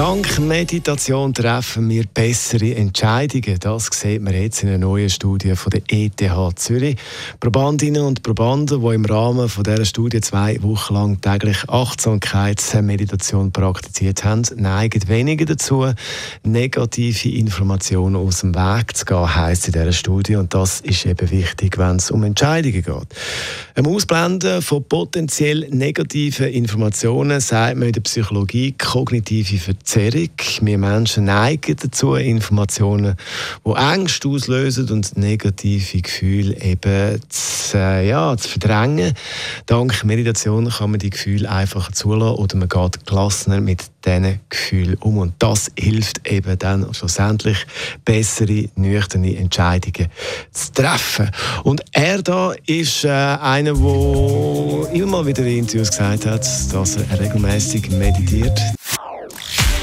Dank Meditation treffen wir bessere Entscheidungen. Das sieht man jetzt in einer neuen Studie von der ETH Zürich. Probandinnen und Probanden, die im Rahmen von dieser Studie zwei Wochen lang täglich Achtsamkeitsmeditation praktiziert haben, neigen weniger dazu, negative Informationen aus dem Weg zu gehen, heisst in dieser Studie. Und das ist eben wichtig, wenn es um Entscheidungen geht. Im Ausblenden von potenziell negativen Informationen sagt man in der Psychologie kognitive Verzerrung. Wir Menschen neigen dazu, Informationen, die Angst auslösen und negative Gefühle eben zu, äh, ja, zu verdrängen. Dank Meditation kann man die Gefühle einfach zulassen oder man geht gelassener mit diesen Gefühlen um. Und das hilft eben dann schlussendlich, bessere, nüchterne Entscheidungen zu treffen. Und er da ist äh, einer, der immer mal wieder in Interviews gesagt hat, dass er regelmäßig meditiert.